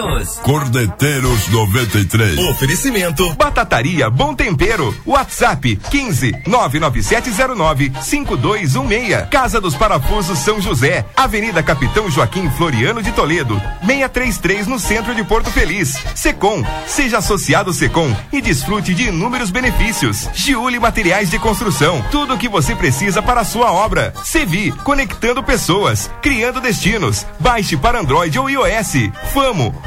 Corneteiros. Cordeteiros 93. Oferecimento. Batataria Bom Tempero. WhatsApp 15 99709 5216. Casa dos Parafusos São José. Avenida Capitão Joaquim Floriano de Toledo. 633 no centro de Porto Feliz. Secom. Seja associado Secom e desfrute de inúmeros benefícios. Giuli Materiais de Construção. Tudo o que você precisa para a sua obra. Sevi. Conectando pessoas. Criando destinos. Baixe para Android ou iOS. Famo.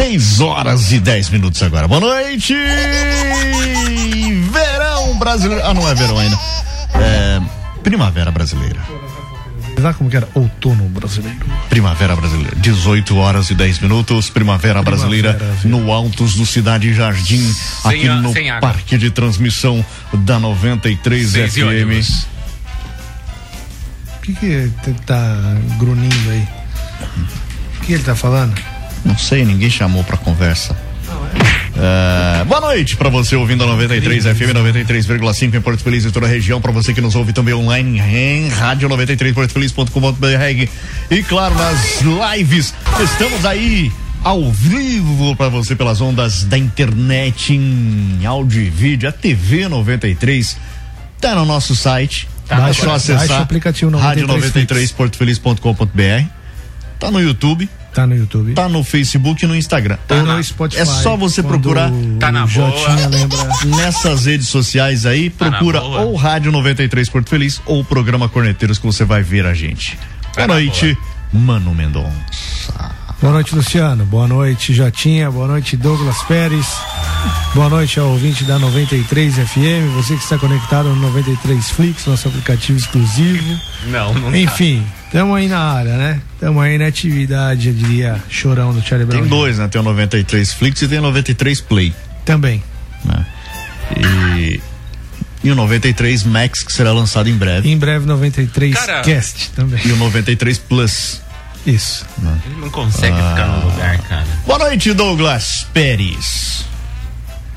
Seis horas e dez minutos agora. Boa noite! Verão brasileiro. Ah, não é verão ainda. É primavera brasileira. Sabe como que era? Outono brasileiro. Primavera brasileira. 18 horas e 10 minutos. Primavera, brasileira no Altos do Cidade Jardim, Sem aqui a- no água. parque de transmissão da 93 Seis FM. O que que t- tá grunindo aí? O que ele tá falando? Não sei, ninguém chamou pra conversa. É, boa noite pra você ouvindo a 93 FM 93,5 em Porto Feliz e toda a região. Pra você que nos ouve também online em rádio 93portofeliz.com.br e claro nas lives. Estamos aí ao vivo pra você pelas ondas da internet em áudio e vídeo. A TV 93 tá no nosso site. Tá, é baixa- só baixa acessar o aplicativo 93 rádio 93 portofeliz.com.br. Tá no YouTube. Tá no YouTube. Tá no Facebook e no Instagram. Ou no Spotify. É só você procurar. Tá na Jotinha boa. lembra. Nessas redes sociais aí, Tá procura boa. ou Rádio 93 Porto Feliz ou o programa Corneteiros que você vai ver a gente. Tá Boa noite, Mano Mendonça. Boa noite, Luciano. Boa noite, Jotinha. Boa noite, Douglas Pérez. Boa noite ao ouvinte da 93 FM. Você que está conectado no 93 Flix, nosso aplicativo exclusivo. Não, não tá. Estamos aí na área, né? Estamos aí na atividade, eu diria, chorão do Charlie Brown. Tem dois, né? Tem o 93 Flix e tem o 93 Play. Também. Né? E, e o 93 Max que será lançado em breve. Em breve, 93 Cara- Cast também. E o 93 Plus. Isso. Ele não consegue ficar Ah. no lugar, cara. Boa noite, Douglas Pérez.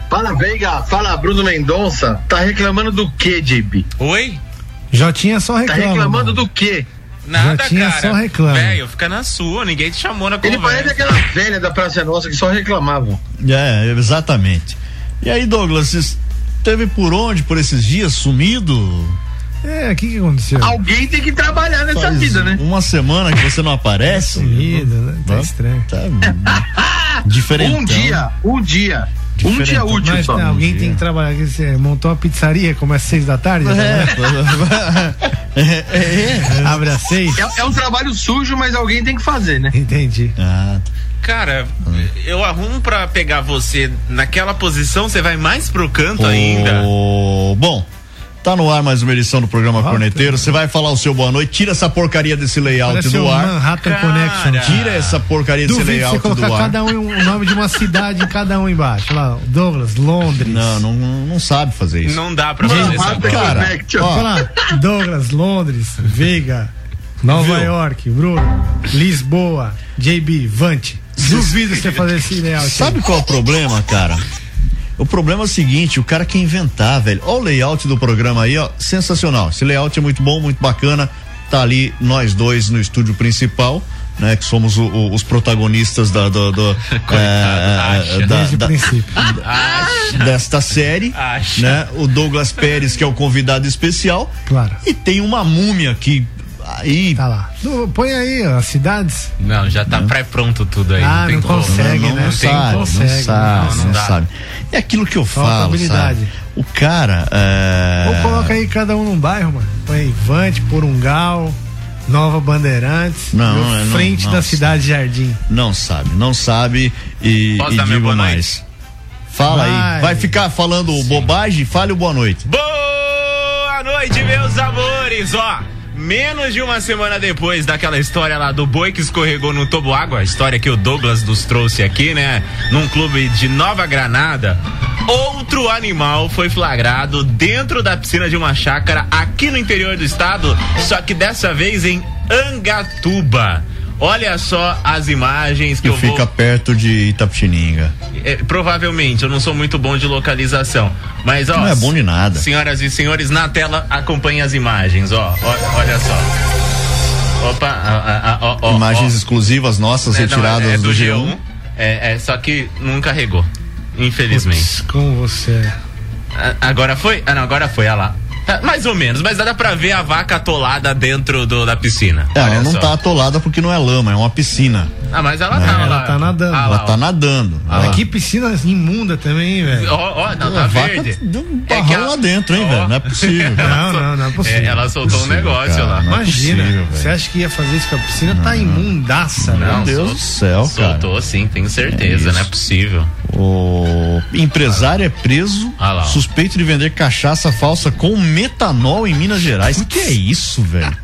Fala Veiga, fala Bruno Mendonça. Tá reclamando do que, JB? Oi? Jotinha só Tá reclama. reclamando mano. do quê? Nada, tinha cara. só reclama. Velho, fica na sua, ninguém te chamou na Ele conversa. parece aquela velha da Praça Nossa que só reclamava. É, exatamente. E aí, Douglas, esteve por onde por esses dias sumido? É, o que, que aconteceu? Alguém tem que trabalhar nessa Faz vida, né? Uma semana que você não aparece. Sumido, né? Tá estranho. Tá diferente. Um dia, um dia. Um dia útil Mas só. né, alguém tem que trabalhar. Você montou uma pizzaria, começa às seis da tarde? É, é? Abre às seis? É, é um trabalho sujo, mas alguém tem que fazer, né? Entendi. Ah, Cara, eu arrumo pra pegar você naquela posição, você vai mais pro canto ô, ainda. Bom, tá no ar mais uma edição do programa Ah, Corneteiro. Você vai falar o seu boa noite. Tira essa porcaria desse layout Parece do o ar. Manhattan Cara. Connection. Tira essa porcaria desse Duvido você layout colocar do ar. cada um o nome de uma cidade em cada um embaixo. Lá, Douglas, Londres. Não, não, não sabe fazer isso. Não dá pra fazer bola. Cara, ó, Olha lá, Douglas, Londres, Veiga, Nova Viu? York, Bruno, Lisboa, JB, Vante. Duvido você fazer esse layout. Sabe qual é o problema, cara? O problema é o seguinte, o cara quer inventar, velho. Olha o layout do programa aí, ó, sensacional. Esse layout é muito bom, muito bacana. Tá ali nós dois no estúdio principal, né? Que somos o- o- os protagonistas da, do, do, é, acha. da- Desde o da- princípio. desta série, Acha. né? O Douglas Pérez que é o convidado especial Claro. e tem uma múmia que aí Tá lá. Põe aí ó, as cidades. Não, já tá pré-pronto tudo aí. Ah, não tem não consegue, não, né? não Não sabe, consegue, não sabe, não, não, não dá. sabe. É aquilo que eu Falta falo, habilidade. sabe? O cara é... Ou coloca aí cada um num bairro, mano. Põe aí Vante, Porungal, Nova Bandeirantes. Não, no é, não, frente não. da cidade Jardim. Não sabe, não sabe e, Posso e dar digo mais. Fala aí, Vai. vai ficar falando bobagem? Fale o boa noite. Boa noite, meus amores, ó. Menos de uma semana depois daquela história lá do boi que escorregou no tobo água, a história que o Douglas nos trouxe aqui, né? Num clube de Nova Granada, outro animal foi flagrado dentro da piscina de uma chácara aqui no interior do estado, só que dessa vez em Angatuba. Olha só as imagens que, Que eu vou fica perto de Itapetininga. é, provavelmente, eu não sou muito bom de localização. Mas, ó. Não é bom de nada. Senhoras e senhores, na tela acompanhem as imagens, ó. ó olha só. Opa, a- a- a- ó, ó, Imagens ó. exclusivas nossas É, não, retiradas é, é do, G1. É, é, só que não carregou. Infelizmente. Putz, como você é. A- Agora foi? Ah, não, agora foi, olha lá. Tá, mais ou menos, mas dá pra ver a vaca atolada dentro do, da piscina. É, ela não só. tá atolada porque não é lama, é uma piscina. Ah, mas ela É, tá ela lá. tá nadando. Ah, Ela lá, tá ó. nadando. Ah, Ela-. Que piscina imunda também, hein, velho. Ó, ó, não, tá a vaca verde. deu um É que barrão a- lá dentro, hein, velho? Não é possível. Não, não, não é possível. É, ela soltou um Possível, negócio cara, lá. não é Imagina, possível, você acha que ia fazer isso com a piscina? Tá imundaça, Não, né? Meu Deus sol- do céu, cara. Soltou sim, tenho certeza, É não é possível. O empresário é preso, Ah lá, suspeito de vender cachaça falsa com metanol em Minas Gerais. O que é isso, velho?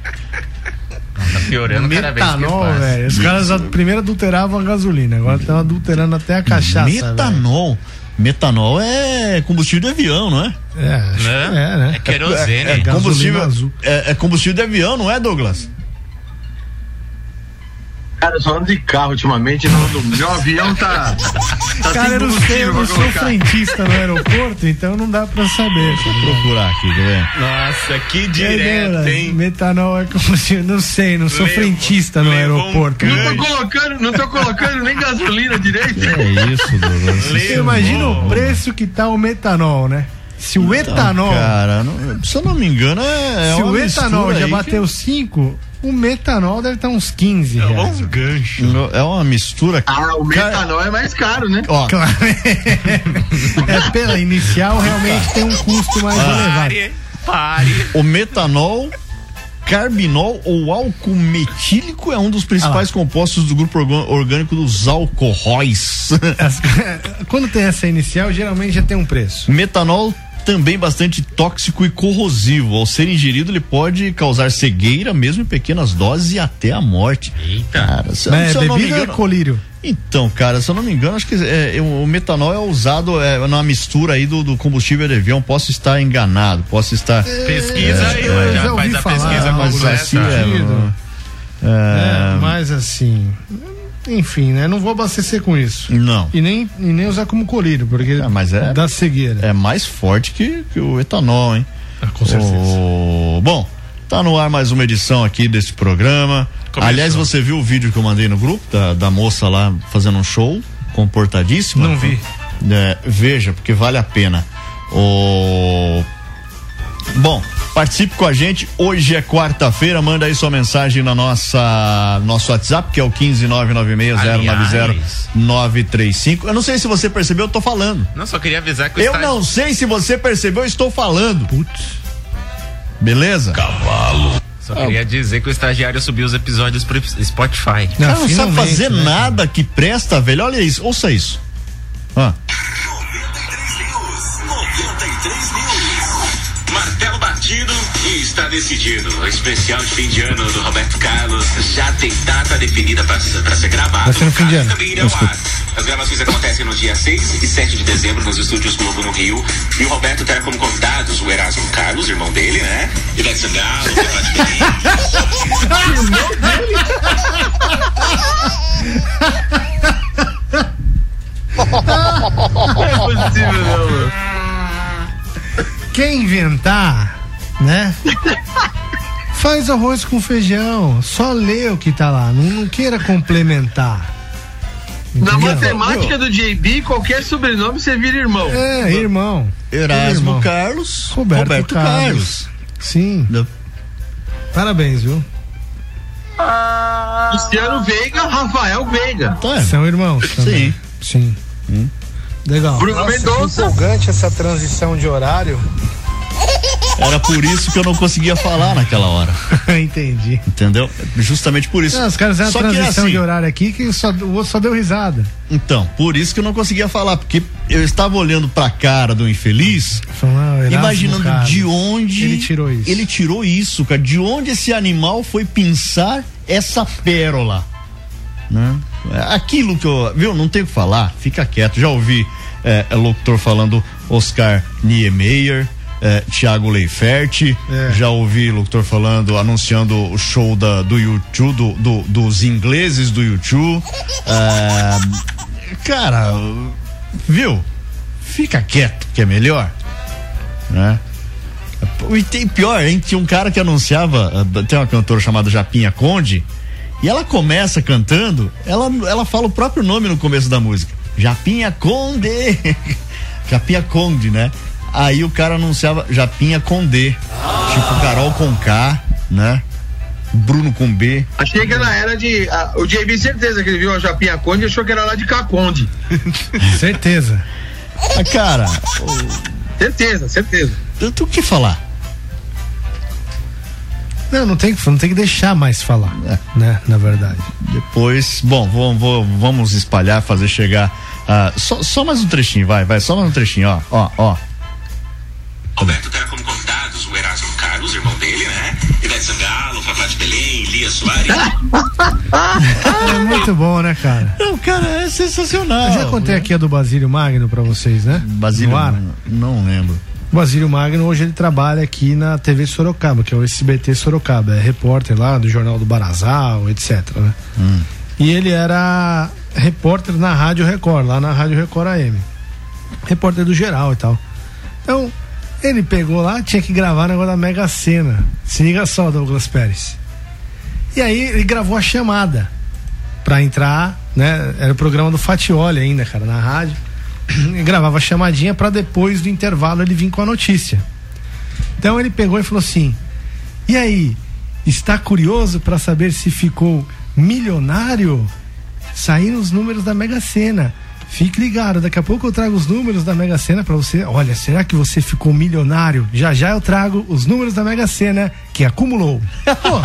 Tá piorando cada vez que Metanol, passa. velho. Os caras a- primeiro adulteravam a gasolina, agora estão adulterando até a cachaça. metanol. Metanol é combustível de avião, não é? É, acho Né? que é, né? É querosene. É, é Gasolina combustível, azul. é, é combustível de avião, não é, Douglas? Cara, eu só ando de carro ultimamente, não meu avião tá. tá Cara, sem eu não sei, eu não sou frentista no aeroporto, então não dá pra saber. Vou procurar aqui, quer ver? Nossa, que É, direto, né, hein? Metanol é combustível, não sei, não sou Levou- frentista no levou um aeroporto. gancho. Não tô colocando, não tô colocando nem gasolina direito. É isso, Douglas. Você imagina o preço que tá o metanol, né? Se o etanol, Cara, não- se eu não me engano, é, é se uma o etanol já bateu 5, o metanol deve estar uns 15 reais. gancho. que- É uma mistura. Ah, o metanol é mais caro, né? Ó, Claro. é pela inicial realmente tem um custo mais elevado. Pare, pare. o metanol, carbinol ou álcool metílico é um dos principais compostos do grupo orgânico dos alcoóis. Quando tem essa inicial, geralmente já tem um preço. metanol também bastante tóxico e corrosivo. Ao ser ingerido, ele pode causar cegueira, mesmo em pequenas doses e até a morte. Eita. Cara, se, É, se eu não me é engano, colírio? Então, cara, se eu não me engano, acho que é, o metanol é usado é, na mistura aí do, do combustível de avião. Posso estar enganado, posso estar. Pesquisa aí, eu mas já já faz a falar, pesquisa mas assim, é, sentido. é, É, mas assim, enfim, né? Não vou abastecer com isso. Não. E nem, e nem usar como colírio, porque Ah, mas é- dá cegueira. É mais forte que, que o etanol, hein? Ah, com certeza. O- Bom, tá no ar mais uma edição aqui desse programa. Começou. Aliás, você viu o vídeo que eu mandei no grupo da, da moça lá fazendo um show, comportadíssima? Não vi. É, veja, porque vale a pena. O... Bom, participe com a gente. Hoje é quarta-feira. Manda aí sua mensagem na nossa nosso WhatsApp, que é o 15996090935. Eu não sei se você percebeu, eu tô falando. Não, só queria avisar que o Eu estágio- não sei se você percebeu, eu estou falando. Putz. Beleza? Só queria dizer que o estagiário subiu os episódios pro Spotify. Cara, não sabe fazer né, nada que presta, velho. Olha isso, ouça isso. Ah, 93 News. Martelo batido e está decidido. O especial de fim de ano do Roberto Carlos já tem data definida para ser gravado. Vai ser no fim de ano. também ar. As gravações acontecem no dia 6 e 7 de dezembro nos estúdios Globo no Rio. E o Roberto terá como convidados o Erasmo Carlos, irmão dele, né? Ivete Sangalo, Pepati Quer inventar, né? Faz arroz com feijão. Só lê o que tá lá. Não, não queira complementar. Na Entendeu? matemática do JB, qualquer sobrenome você vira irmão. É, irmão. Erasmo Irmão. Carlos, Roberto, Roberto, Carlos. Carlos. Sim. Não. Parabéns, viu? Luciano Veiga, Rafael Veiga. Tá, é. São irmãos também. Sim. Sim. Legal. Bruno Mendonça. empolgante essa transição de horário. Era por isso que eu não conseguia falar naquela hora. Entendi. Entendeu? Justamente por isso. Não, os caras fizeram é transição assim, de horário aqui que só, o outro só deu risada. Então, por isso que eu não conseguia falar, porque eu estava olhando pra cara do infeliz Falando, imaginando Carlos. de onde Ele tirou isso. Ele tirou isso, cara. De onde esse animal foi pensar essa pérola? Né? Aquilo que eu. Viu? Não tem o que falar, fica quieto. Já ouvi é, é, locutor falando Oscar Niemeyer. É, Tiago Leifert, É. já ouvi locutor falando, anunciando o show da, do YouTube, do, do- dos ingleses do YouTube. É, cara, viu? Fica quieto, que é melhor. Né? E tem pior, hein? Tinha um cara que anunciava, ah, tem uma cantora chamada Japinha Conde, e ela começa cantando, ela, ela fala o próprio nome no começo da música. Japinha Conde. Japinha Conde, né? Aí o cara anunciava Japinha Conde. Tipo Carol com K, né? Bruno com B. Achei que ela era de. ah, o JB, certeza que ele viu a Japinha Conde e achou que era lá de Caconde. Certeza. Ah, cara, Certeza, certeza. tenho o que falar. Não, não tem, que- não tem que deixar mais falar, né? Na verdade. Depois, bom, vou- vou- vamos espalhar, fazer chegar. ah, só, só mais um trechinho, vai, vai, só mais um trechinho, ó, ó, ó. Roberto terá como convidados o Erasmo Carlos, irmão dele, né? Ivete Sangalo, Fafá de Belém, Lia Soares. É muito bom, né, cara? Não, cara, é sensacional. Eu já contei aqui a do Basílio Magno pra vocês, né? Basílio, No ar. não, lembro. O Basílio Magno hoje ele trabalha aqui na TV Sorocaba, que é o SBT Sorocaba, é repórter lá do Jornal do Barazal, etc, né? E ele era repórter na Rádio Record, lá na Rádio Record AM. Repórter do geral e tal. Então, ele pegou lá, tinha que gravar o negócio da Mega Sena. Se liga só, Douglas Pérez. E aí ele gravou a chamada pra entrar, né? Era o programa do Fatioli ainda, cara, na rádio. E gravava a chamadinha pra depois do intervalo ele vir com a notícia. Então ele pegou e falou assim: "E aí, está curioso pra saber se ficou milionário? Saíram os números da Mega Sena. Fique ligado, daqui a pouco eu trago os números da Mega Sena pra você. Olha, será que você ficou milionário? Já já eu trago os números da Mega Sena que acumulou. Pô,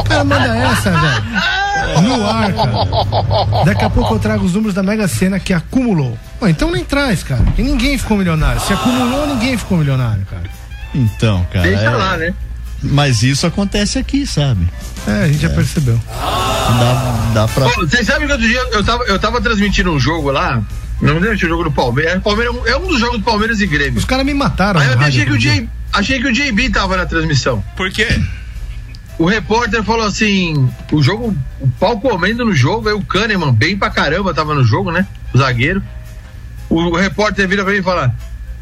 o cara manda essa, velho. No ar, cara. Daqui a pouco eu trago os números da Mega Sena que acumulou. Pô, então nem traz, cara. E ninguém ficou milionário. Se acumulou, ninguém ficou milionário, cara. Então, cara. Deixa é- lá, né? Mas isso acontece aqui, sabe? É, a gente já percebeu. Dá, dá pra. Pô, Vocês sabem que outro dia eu tava, eu tava transmitindo um jogo lá. Não me lembro se é o jogo do Palmeiras. Palmeiras é um- é um dos jogos do Palmeiras e Grêmio. Os caras me mataram. Aí eu achei que, o J, achei que o JB tava na transmissão. Por quê? O repórter falou assim: o jogo, o pau comendo no jogo, aí o Kahneman, bem pra caramba, tava no jogo, né? O zagueiro. O, repórter vira pra mim e fala: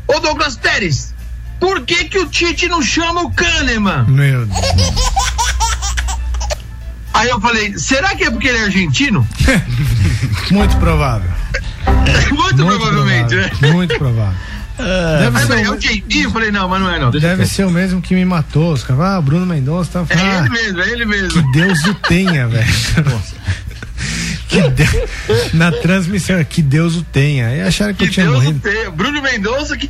Ô Douglas Pérez, por que que o Tite não chama o Kahneman? Meu Deus. Aí eu falei: será que é porque ele é argentino? Muito provável. Muito, Muito provavelmente, né? provável. Muito provável. Deve, Aí eu ser, é o- JB? Eu falei: não, mas não é não. Deve ser o mesmo que me matou. Os caras, ah, Bruno Mendonça tá É ah, ele mesmo, é ele mesmo. Que Deus o tenha, velho. Que Deus- Na transmissão, que Deus o tenha. E acharam que, Que eu tinha Deus morrido. o tenha. Bruno Mendonça que.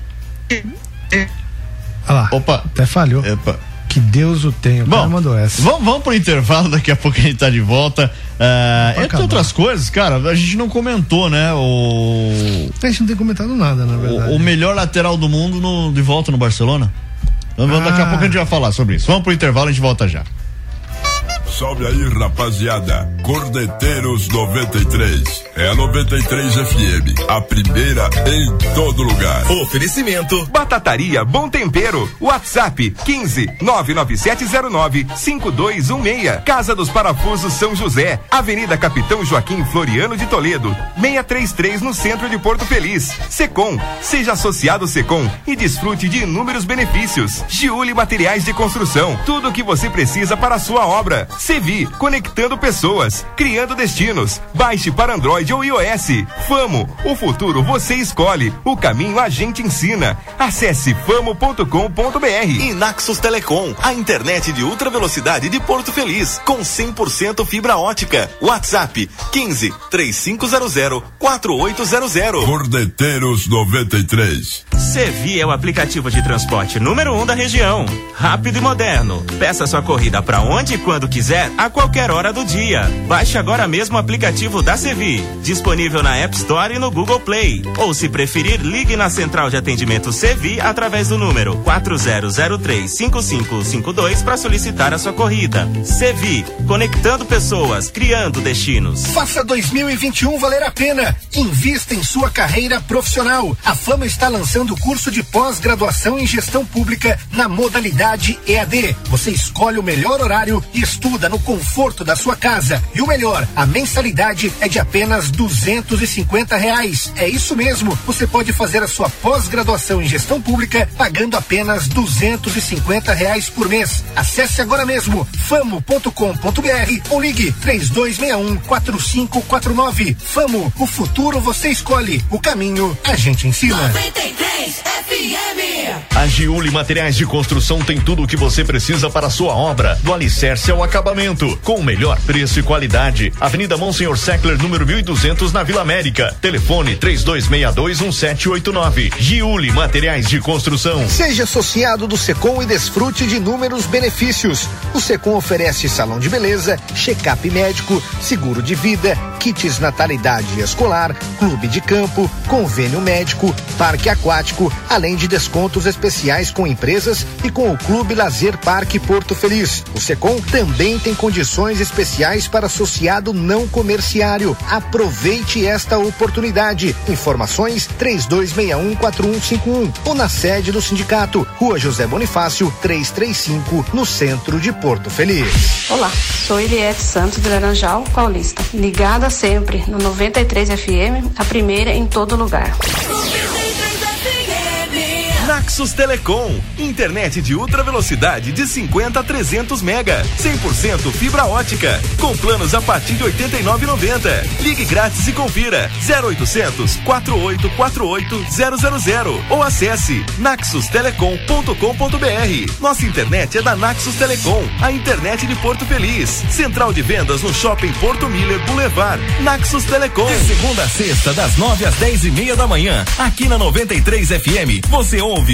Olha lá. Opa. Até falhou. Epa. Que Deus o tenha. O Bom, mandou essa. Vamos, vamos pro intervalo, daqui a pouco a gente tá de volta. Ah, entre outras coisas, cara, a gente não comentou, né? O, A gente não tem comentado nada, na verdade. o, o melhor lateral do mundo no- de volta no Barcelona. Vamos- Daqui a Ah. pouco a gente vai falar sobre isso. Vamos pro intervalo a gente volta já. Salve aí, rapaziada. Cordeteiros 93. É a 93 FM. A primeira em todo lugar. Oferecimento Batataria Bom Tempero. WhatsApp 15 99709 5216. Casa dos Parafusos São José. Avenida Capitão Joaquim Floriano de Toledo. 633 no centro de Porto Feliz. Secom. Seja associado Secom e desfrute de inúmeros benefícios. Giuli Materiais de Construção. Tudo o que você precisa para a sua obra. Sevi. Conectando pessoas. Criando destinos. Baixe para Android ou iOS. Famo. O futuro você escolhe. O caminho a gente ensina. Acesse famo.com.br. E Naxos Telecom, a internet de ultra velocidade de Porto Feliz, com 100% fibra ótica. WhatsApp 15 3500 4800. Cordeteiros 93. Sevi é o aplicativo de transporte número um da região. Rápido e moderno. Peça sua corrida para onde e quando quiser quiser, a qualquer hora do dia. Baixe agora mesmo o aplicativo da Sevi, disponível na App Store e no Google Play. Ou se preferir, ligue na central de atendimento Sevi através do número 40035552 para solicitar a sua corrida. Sevi, conectando pessoas, criando destinos. Faça 2021 valer a pena. Invista em sua carreira profissional. A Fama está lançando o curso de pós-graduação em gestão pública na modalidade EAD. Você escolhe o melhor horário e estuda no conforto da sua casa. E o melhor, a mensalidade é de apenas duzentos e cinquenta reais. É isso mesmo. Você pode fazer a sua pós-graduação em gestão pública pagando apenas duzentos e cinquenta reais por mês. Acesse agora mesmo famo.com.br ou ligue três dois um quatro cinco quatro nove. Famo, o futuro você escolhe, o caminho a gente ensina. 93 FM. A Giuli Materiais de Construção tem tudo o que você precisa para a sua obra, do alicerce ao acabamento, com o melhor preço e qualidade. Avenida Monsenhor Seckler, número 1200, na Vila América. Telefone 32621789. Giuli Materiais de Construção. Seja associado do Secom e desfrute de inúmeros benefícios. O Secom oferece salão de beleza, check-up médico, seguro de vida, kits natalidade escolar, clube de campo, convênio médico, parque aquático, além de descontos especiais com empresas e com o Clube Lazer Parque Porto Feliz. O Secom também tem condições especiais para associado não comerciário. Aproveite esta oportunidade. Informações 32614151 ou na sede do sindicato, Rua José Bonifácio, 335, no centro de Porto Feliz. Olá, sou Eliette Santos de Laranjal, Paulista. Ligada sempre no 93 FM, a primeira em todo lugar. Naxos Telecom, internet de ultra velocidade de 50 a 300 mega, 100% fibra ótica, com planos a partir de 89,90. Ligue grátis e confira 0800 4848 000 ou acesse naxustelecom.com.br. Nossa internet é da Naxos Telecom, a internet de Porto Feliz. Central de vendas no Shopping Porto Miller Boulevard. Naxos Telecom. De segunda a sexta, das 9 às 10 e meia da manhã, aqui na 93 FM, você ouve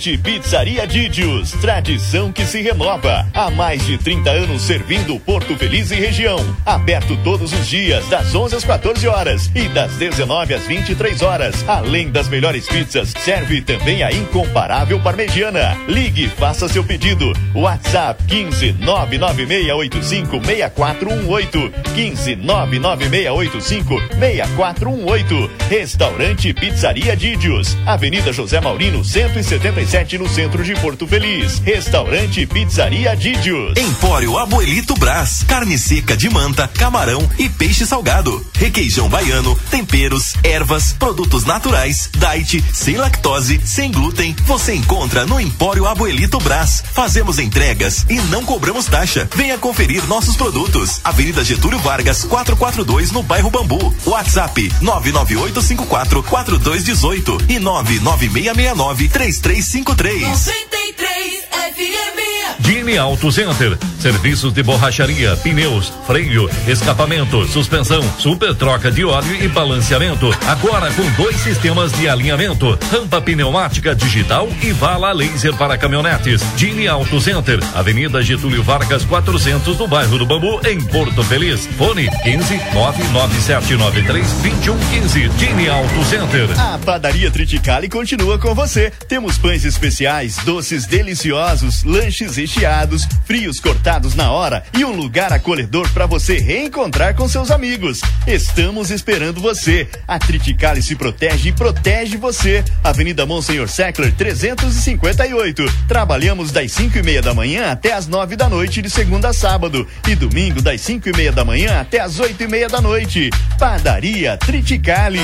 Restaurante Pizzaria Didios, tradição que se renova. Há mais de 30 anos servindo Porto Feliz e região. Aberto todos os dias, das 11 às 14 horas e das 19 às 23 horas. Além das melhores pizzas, serve também a incomparável parmegiana. Ligue, faça seu pedido. WhatsApp 15 99685 6418. 15 99685 6418. Restaurante Pizzaria Didios, Avenida José Maurino 177 no centro de Porto Feliz. Restaurante Pizzaria Didios. Empório Abuelito Brás. Carne seca de manta, camarão e peixe salgado. Requeijão baiano, temperos, ervas, produtos naturais, diet, sem lactose, sem glúten. Você encontra no Empório Abuelito Brás. Fazemos entregas e não cobramos taxa. Venha conferir nossos produtos. Avenida Getúlio Vargas, 442 no bairro Bambu. WhatsApp 99854 4218 e 99669 3353. 93 FM. Dini Auto Center. Serviços de borracharia, pneus, freio, escapamento, suspensão, super troca de óleo e balanceamento. Agora com dois sistemas de alinhamento: rampa pneumática digital e vala laser para caminhonetes. Dini Auto Center, Avenida Getúlio Vargas 400 no bairro do Bambu, em Porto Feliz. Fone 15 99793 2115. Dini Auto Center. A padaria Triticale continua com você. Temos pães especiais, doces deliciosos, lanches recheados, frios cortados na hora e um lugar acolhedor para você reencontrar com seus amigos. Estamos esperando você. A Triticale se protege e protege você. Avenida Monsenhor Seckler 358. Trabalhamos das 5 e meia da manhã até as 9 da noite de segunda a sábado e domingo das 5 e meia da manhã até as 8 e meia da noite. Padaria Triticale.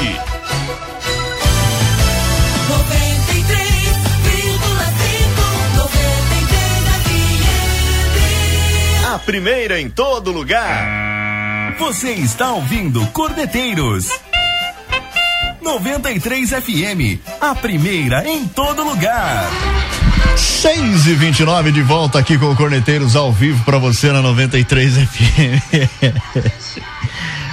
A primeira em todo lugar. Você está ouvindo Cordeteiros 93 FM, a primeira em todo lugar. 6 e 29 de volta aqui com o Corneteiros ao vivo pra você na 93 FM.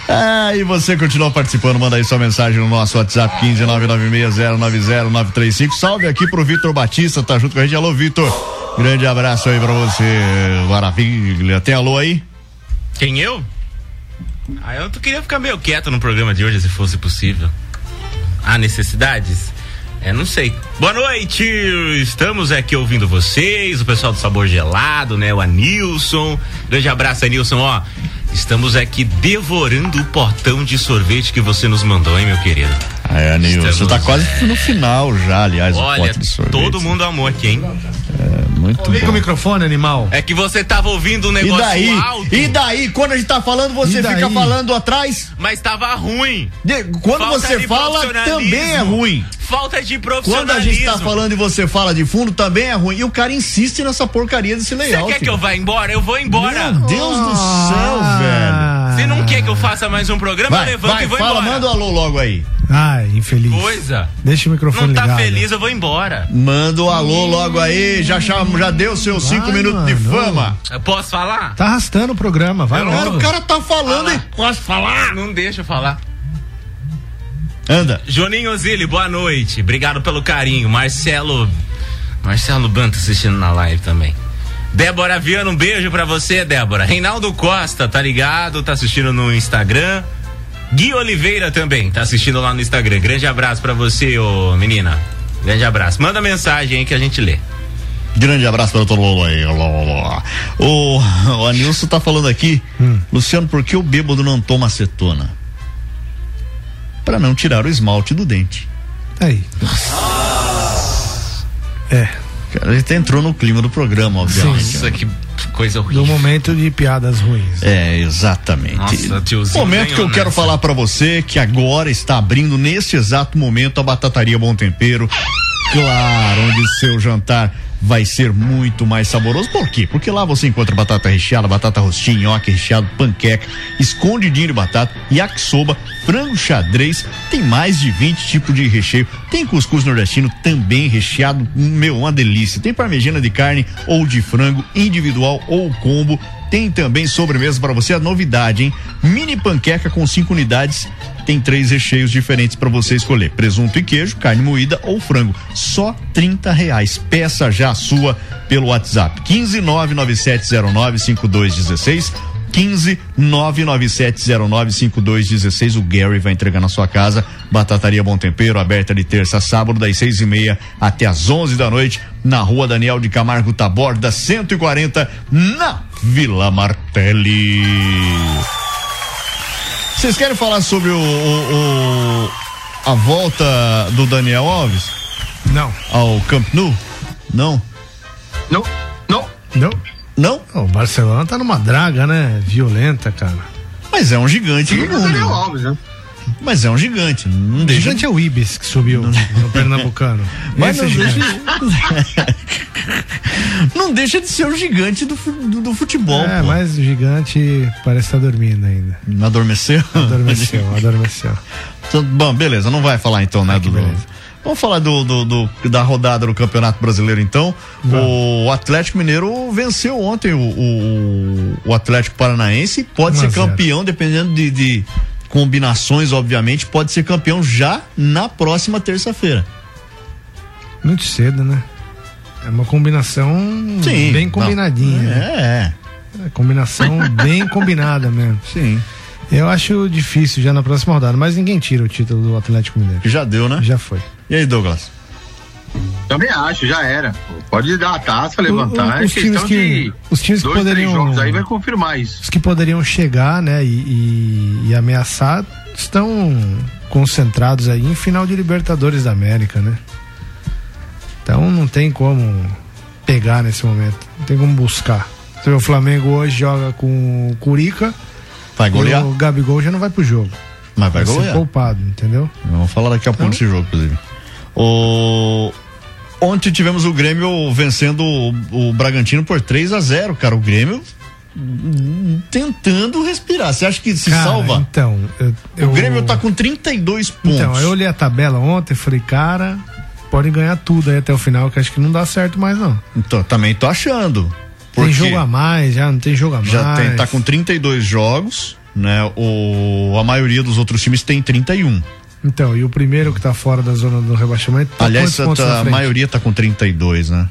Ah, e você continua participando, manda aí sua mensagem no nosso WhatsApp 15996090935. Salve aqui pro Vitor Batista, tá junto com a gente. Alô, Vitor. Grande abraço aí pra você. Maravilha. Tem alô aí? Quem eu? Ah, eu queria ficar meio quieto no programa de hoje, se fosse possível. Há necessidades? É, não sei. Boa noite! Estamos aqui ouvindo vocês, o pessoal do Sabor Gelado, né? O Anilson. Grande abraço, Anilson. Ó, estamos aqui devorando o potão de sorvete que você nos mandou, hein, meu querido? É, Nilson, Estamos, tá quase no final já, aliás, o Olha, pote de sorvete. todo mundo amou aqui, hein? É, muito Liga bom. o microfone, animal. É que você tava ouvindo um E negócio daí? alto, E daí? Quando a gente tá falando, você E fica falando atrás? mas tava ruim. De- quando Falta você de fala, profissionalismo. também é ruim. Falta de Quando a profissionalismo. gente tá falando e você fala de fundo, também é ruim. E o cara insiste nessa porcaria desse Você layout. quer que eu vá embora? Eu vou embora. Meu Deus do céu, velho. Se não quer que eu faça mais um programa, eu Vai, levanto vai, e vou fala, embora. manda o alô logo aí. Ai, infeliz. Coisa. Deixa o microfone Não tá ligado. feliz, eu vou embora. Manda o alô logo aí, já, chama, já deu seus cinco Vai, minutos de mano. fama. Eu posso falar? Tá arrastando o programa, vai Eu não- Cara, logo. o cara tá falando Fala. e posso falar? Não deixa eu falar. Anda. Joninho Ozili, boa noite. Obrigado pelo carinho. Marcelo. Marcelo Banta assistindo na live também. Débora Viana, um beijo pra você, Débora. Reinaldo Costa, tá ligado? Tá assistindo no Instagram. Gui Oliveira também, tá assistindo lá no Instagram. Grande abraço pra você, ô menina. Grande abraço. Manda mensagem aí que a gente lê. Grande abraço para todo mundo aí. O, o Anilson tá falando aqui, Hum. Luciano, por que o bêbado não toma acetona? Pra não tirar o esmalte do dente. Aí. É, Cara, a gente entrou no clima do programa, obviamente. Nossa, que coisa do horrível. momento de piadas ruins. É, exatamente. Nossa, tiozinho Momento que eu ganhou quero nessa. falar pra você que agora está abrindo nesse exato momento a Batataria Bom Tempero. Claro, onde seu jantar vai ser muito mais saboroso. Por quê? Porque lá você encontra batata recheada, batata rostinha, nhoque recheado, panqueca, escondidinho de batata, yakisoba, frango xadrez, tem mais de 20 tipos de recheio. Tem cuscuz nordestino também recheado, meu, uma delícia. Tem parmegiana de carne ou de frango, individual ou combo. Tem também sobremesa para você, a novidade, hein? Mini panqueca com cinco unidades. Tem três recheios diferentes para você escolher: presunto e queijo, carne moída ou frango. Só 30 reais. Peça já a sua pelo WhatsApp: 15 99709 5216. 15 99709 5216. O Gary vai entregar na sua casa. Batataria Bom Tempero, aberta de terça a sábado, das seis e meia até as 11 da noite, na rua Daniel de Camargo Taborda, 140, na Vila Martelli. Vocês querem falar sobre o, o- o- a volta do Daniel Alves Não, ao Camp Nou? Não? Não, não. não. Não? O Barcelona tá numa draga, né? Violenta, cara. Mas é um gigante do Filho do Daniel mundo. Alves, né? Mas é um gigante. Não O deixa gigante é o Ibis que subiu no Pernambucano. Mas Esse não é deixa, gigante. não deixa de ser o gigante do, do, do futebol. É, pô. mas o gigante parece estar dormindo ainda. Não adormeceu? Adormeceu, adormeceu. Então, Bom, beleza, não vai falar então, né, que do. Vamos falar do, do- do- da rodada do Campeonato Brasileiro, então. O Atlético Mineiro venceu ontem o, o, o Atlético Paranaense pode 1 a ser 0. campeão, dependendo de, de combinações, obviamente, pode ser campeão já na próxima terça-feira. Muito cedo, né? É uma combinação Sim. bem combinadinha. né? É, É combinação bem combinada mesmo. sim. Eu acho difícil já na próxima rodada, mas ninguém tira o título do Atlético Mineiro. Já deu, né? Já foi. E aí, Douglas? Também acho, já era. Pode dar a taça, levantar. o- é os times questão que- os times que dois, poderiam- três jogos aí vai confirmar isso. Os que poderiam chegar, né, e, e- e ameaçar estão concentrados aí em final de Libertadores da América, né? Então não tem como pegar nesse momento, não tem como buscar. Você vê, O Flamengo hoje joga com o Curica Vai golear? e o Gabigol já não vai pro jogo. Mas vai Vai ser golear. poupado, entendeu? Vamos falar daqui a pouco desse jogo, inclusive. O... Ontem tivemos o Grêmio vencendo o, o Bragantino por 3 a 0 cara. O Grêmio tentando respirar. Você acha que se Cara, salva? Então, eu, eu- O Grêmio tá com 32 pontos. Então, eu olhei a tabela ontem e falei, cara, podem ganhar tudo aí até o final, que acho que não dá certo mais, não. Então, também tô achando. Tem Porque jogo a mais, já não tem jogo a mais. Já tem, tá com 32 jogos, né? O, a maioria dos outros times tem 31. Então, e o primeiro que tá fora da zona do rebaixamento, tá Aliás, tá- a maioria tá com 32, né?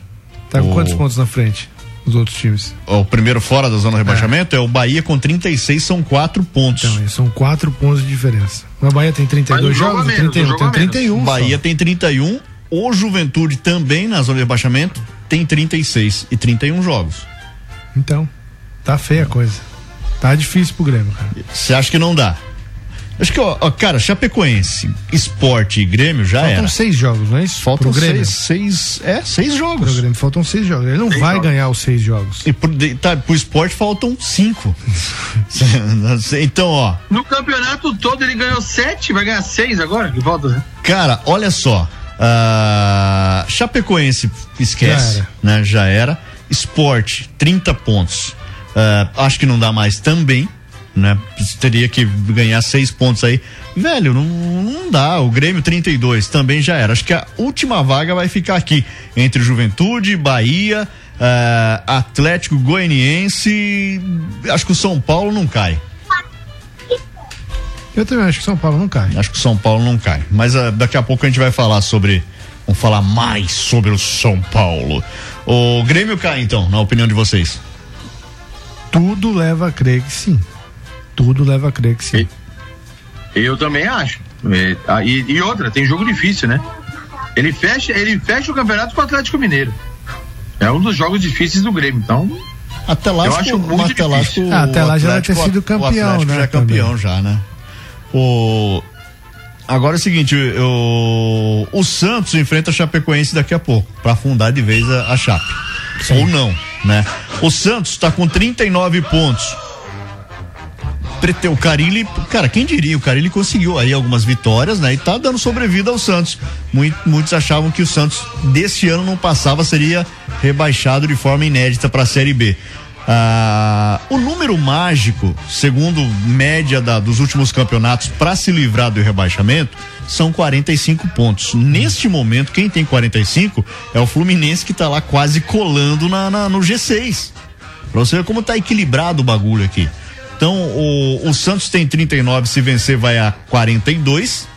Tá com o- quantos pontos na frente? Os outros times. O primeiro fora da zona do rebaixamento é, o Bahia com 36, são 4 pontos. Então, são 4 pontos de diferença. O Bahia tem 32 Mas um jogos, ou menos, 31, um jogo tem a menos. 31. Bahia só. tem 31, o Juventude também na zona de rebaixamento tem 36 e 31 jogos. Então, tá feia a coisa. Tá difícil pro Grêmio, cara. Você acha que não dá? Acho que, ó, ó, cara, Chapecoense, Esporte e Grêmio já Faltam era. seis jogos, não é isso? Faltam Pro Grêmio. seis, seis, é, seis jogos. Pro Grêmio faltam seis jogos. Ele não Seis vai jogos. ganhar os seis jogos. E pro, de- tá, pro esporte faltam cinco. então, ó, No campeonato todo ele ganhou sete, vai ganhar seis agora? Que falta, né? cara, olha só. Ah, Chapecoense esquece, Já né? Já era. Esporte, 30 pontos. Ah, acho que não dá mais também, né? Teria que ganhar seis pontos aí. Velho, não, não dá. O Grêmio 32 também já era. Acho que a última vaga vai ficar aqui entre Juventude, Bahia, ah, Atlético Goianiense. Acho que o São Paulo não cai. Eu também acho que São Paulo não cai. Acho que o São Paulo não cai. Mas ah, daqui a pouco a gente vai falar sobre. Vamos falar mais sobre o São Paulo. O Grêmio cai, então, na opinião de vocês. Tudo leva a crer que sim. Tudo leva a crer que sim. Eu também acho. Ah, e, e outra, tem jogo difícil, né? Ele fecha, ele fecha o campeonato com o Atlético Mineiro. É um dos jogos difíceis do Grêmio. Então, Até lá, eu acho o- muito até lá, difícil. o Ah, até lá já vai ter sido o campeão, Atlético né, Já é campeão também. já, né? O Agora é o seguinte, o, o Santos enfrenta a Chapecoense daqui a pouco, para afundar de vez a, a Chape. Ou não, né? O Santos tá com 39 pontos. O Carilli, cara, quem diria? O Carilli conseguiu aí algumas vitórias, né? E tá dando sobrevida ao Santos. Mui- Muitos achavam que o Santos desse ano não passava, seria rebaixado de forma inédita para a Série B. Ah, o número mágico, segundo média da- dos últimos campeonatos, para se livrar do rebaixamento, são 45 pontos. Neste momento, quem tem 45 é o Fluminense que tá lá quase colando na, na- no G6. Pra você ver como tá equilibrado o bagulho aqui. Então, o, o Santos tem 39, se vencer vai a 42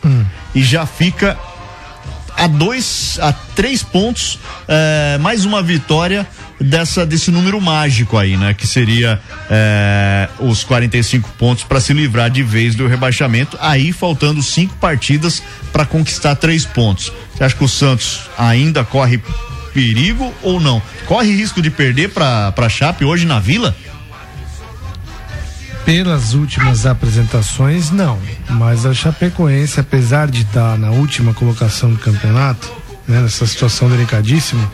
e já fica a dois, a três pontos, eh, mais uma vitória dessa desse número mágico aí, né? Que seria eh, os 45 pontos para se livrar de vez do rebaixamento. Aí faltando cinco partidas para conquistar três pontos. Você acha que o Santos ainda corre perigo ou não? Corre risco de perder para para Chape hoje na Vila? Pelas últimas apresentações, não. Mas a Chapecoense, apesar de estar na última colocação do campeonato, né, nessa situação delicadíssima,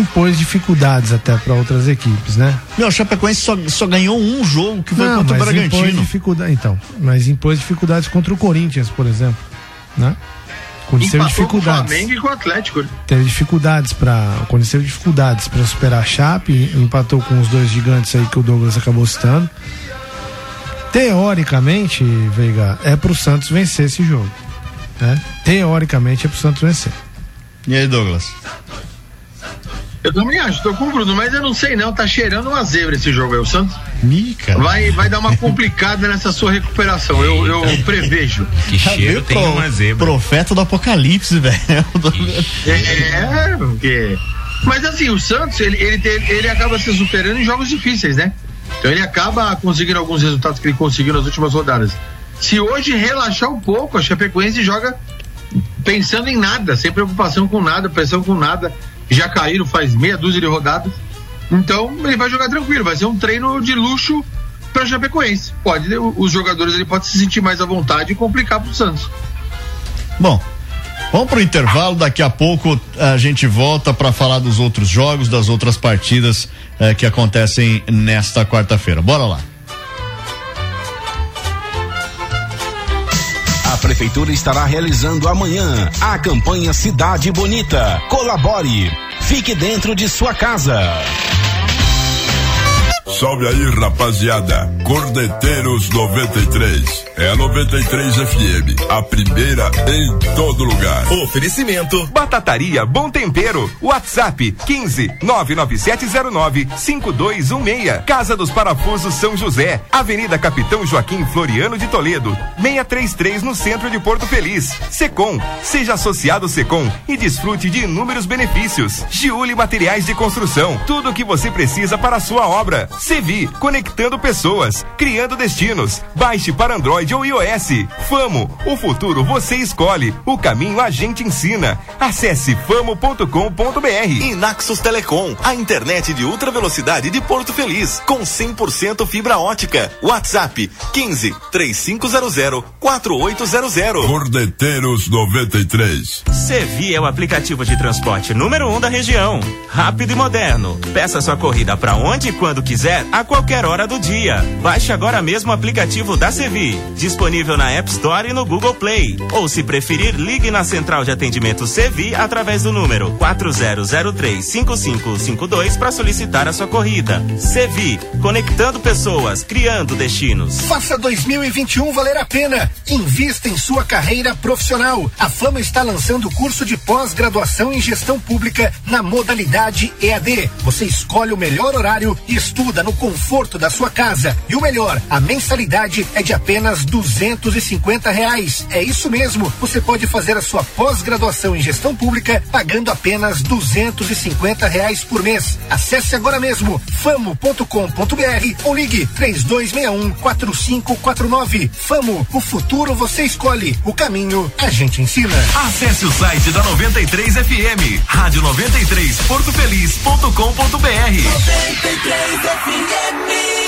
impôs dificuldades até para outras equipes, né? Não, o Chapecoense só, só ganhou um jogo que foi Não, contra o Bragantino. dificuldade, então, mas impôs dificuldades contra o Corinthians, por exemplo, né? Teve empatou com o dificuldades. Flamengo e com o Atlético. né? teve dificuldades para teve dificuldades para superar a Chape, empatou com os dois gigantes aí que o Douglas acabou citando. Teoricamente, Veiga, é pro Santos vencer esse jogo, né? Teoricamente é pro Santos vencer. E aí, Douglas? Eu também acho, tô com o Bruno, mas eu não sei não, tá cheirando uma zebra esse jogo aí. O Santos Mica. vai, vai dar uma complicada nessa sua recuperação, eu, eu prevejo. Que cheiro tem Pro- uma zebra. Profeta do apocalipse, velho. É, porque. Mas assim, o Santos, ele, ele, ele acaba se superando em jogos difíceis, né? Então ele acaba conseguindo alguns resultados que ele conseguiu nas últimas rodadas. Se hoje relaxar um pouco, a Chapecoense joga pensando em nada, sem preocupação com nada, pressão com nada. Já caíram faz meia dúzia de rodadas. Então ele vai jogar tranquilo, vai ser um treino de luxo para Chapecoense. Pode, os jogadores ele pode se sentir mais à vontade e complicar pro Santos. Bom, vamos pro intervalo. Daqui a pouco a gente volta para falar dos outros jogos, das outras partidas eh, que acontecem nesta quarta-feira. Bora lá. A Prefeitura estará realizando amanhã a campanha Cidade Bonita. Colabore. Fique dentro de sua casa. Salve aí, rapaziada. Cordeteiros 93. É a 93 FM, a primeira em todo lugar. Oferecimento. Batataria Bom Tempero. WhatsApp 15 99709 5216. Casa dos Parafusos São José. Avenida Capitão Joaquim Floriano de Toledo. 633 no centro de Porto Feliz. Secom. Seja associado Secom e desfrute de inúmeros benefícios. Giuli Materiais de Construção. Tudo o que você precisa para a sua obra. Sevi, conectando pessoas, criando destinos. Baixe para Android ou iOS. Famo, o futuro você escolhe, o caminho a gente ensina. Acesse famo.com.br. E Naxos Telecom, a internet de ultra velocidade de Porto Feliz, com 100% fibra ótica. WhatsApp 15 3500 4800. Cordeteiros 93. Sevi é o aplicativo de transporte número um da região. Rápido e moderno. Peça sua corrida para onde e quando quiser, a qualquer hora do dia. Baixe agora mesmo o aplicativo da Sevi. Disponível na App Store e no Google Play. Ou se preferir, ligue na central de atendimento Sevi através do número 40035552 para solicitar a sua corrida. Sevi, conectando pessoas, criando destinos. Faça 2021 valer a pena. Invista em sua carreira profissional. A Fama está lançando o curso de pós-graduação em gestão pública na modalidade EAD. Você escolhe o melhor horário e estuda no conforto da sua casa. E o melhor, a mensalidade é de apenas duzentos e cinquenta reais. É isso mesmo. Você pode fazer a sua pós-graduação em gestão pública pagando apenas duzentos e cinquenta reais por mês. Acesse agora mesmo famo.com.br ou ligue três dois um quatro cinco quatro nove. Famo, o futuro você escolhe. O caminho a gente ensina. Acesse o site da 93 FM, rádio 93 laughing me.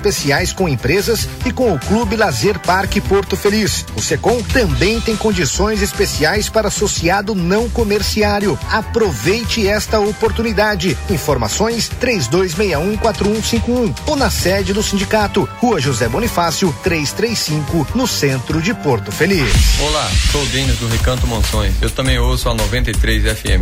com empresas e com o Clube Lazer Parque Porto Feliz. O Secom também tem condições especiais para associado não comerciário. Aproveite esta oportunidade. Informações 32614151 ou na sede do sindicato, Rua José Bonifácio, 335, no centro de Porto Feliz. Olá, sou o Denis do Recanto Monções. Eu também ouço a 93 FM.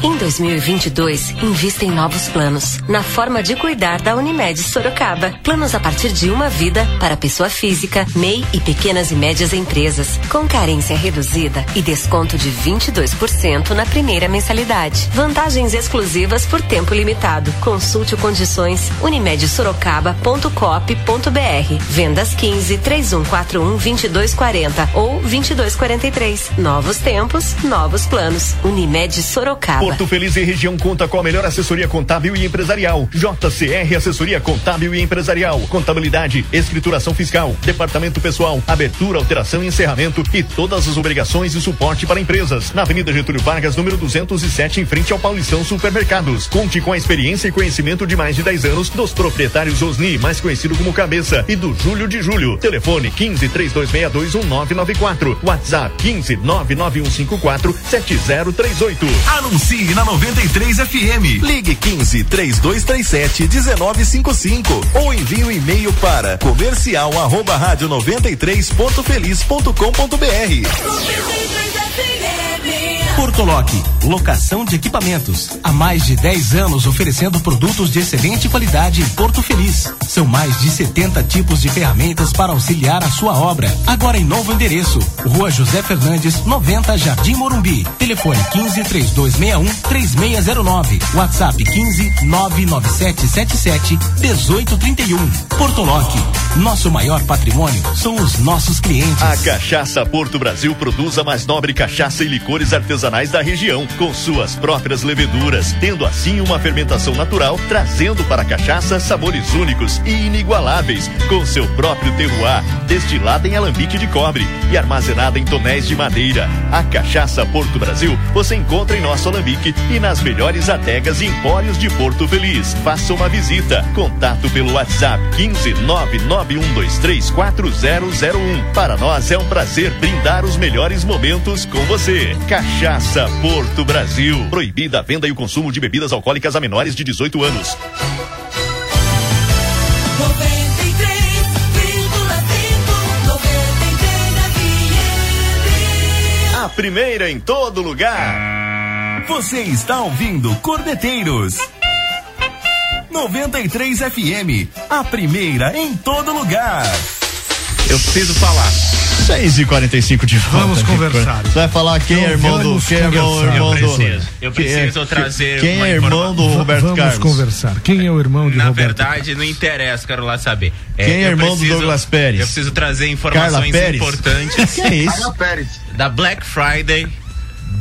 Em 2022, invista em novos planos, na forma de cuidar da Unimed Sorocaba. Planos a partir de uma vida para pessoa física, MEI e pequenas e médias empresas, com carência reduzida e desconto de 22% na primeira mensalidade. Vantagens exclusivas por tempo limitado. Consulte condições unimedsorocaba.coop.br. Vendas 15 3141 2240 ou 2243. Novos tempos, novos planos. Unimed Sorocaba. Porto Feliz e região conta com a melhor assessoria contábil e empresarial. JCR Assessoria Contábil e Empresarial. Contabilidade, escrituração fiscal, departamento pessoal, abertura, alteração e encerramento e todas as obrigações e suporte para empresas. Na Avenida Getúlio Vargas, número 207, em frente ao Paulistão Supermercados. Conte com a experiência e conhecimento de mais de 10 anos dos proprietários Osni, mais conhecido como Cabeça, e do Júlio de Júlio. Telefone 15 3262 1994. WhatsApp 15 99154 7038. Anuncie na 93 FM. Ligue 15 3237 1955 ou envie um e-mail para comercial arroba rádio 93.feliz.com.br. Portolock, locação de equipamentos. Há mais de 10 anos oferecendo produtos de excelente qualidade em Porto Feliz. São mais de 70 tipos de ferramentas para auxiliar a sua obra. Agora em novo endereço. Rua José Fernandes, 90 Jardim Morumbi. Telefone 15 3261 3609. WhatsApp 15 99777 1831. Portolock, nosso maior patrimônio são os nossos clientes. A Cachaça Porto Brasil produz a mais nobre cachaça e licores artesanais da região, com suas próprias leveduras, tendo assim uma fermentação natural, trazendo para a cachaça sabores únicos e inigualáveis, com seu próprio terroir, destilada em alambique de cobre e armazenada em tonéis de madeira. A Cachaça Porto Brasil você encontra em nosso alambique e nas melhores adegas e empórios de Porto Feliz. Faça uma visita. Contato pelo WhatsApp 15 991234001. Para nós é um prazer brindar os melhores momentos com você. Cachaça Porto Brasil. Proibida a venda e o consumo de bebidas alcoólicas a menores de 18 anos. A primeira em todo lugar. Você está ouvindo Corneteiros 93 FM, a primeira em todo lugar. Eu preciso falar. 6 e 45 de volta. Vamos conversar. Você vai falar quem é irmão do. vamos Quem é irmão, irmão Eu do. preciso, eu quem é- preciso trazer Quem é irmão do. Roberto Vamos Carlos? conversar. Quem é o irmão de Na Roberto? verdade, não interessa, quero lá saber. Quem é irmão do Douglas Pérez? Eu preciso trazer Carla informações Pérez? importantes Que é isso? Carla Pérez. da Black Friday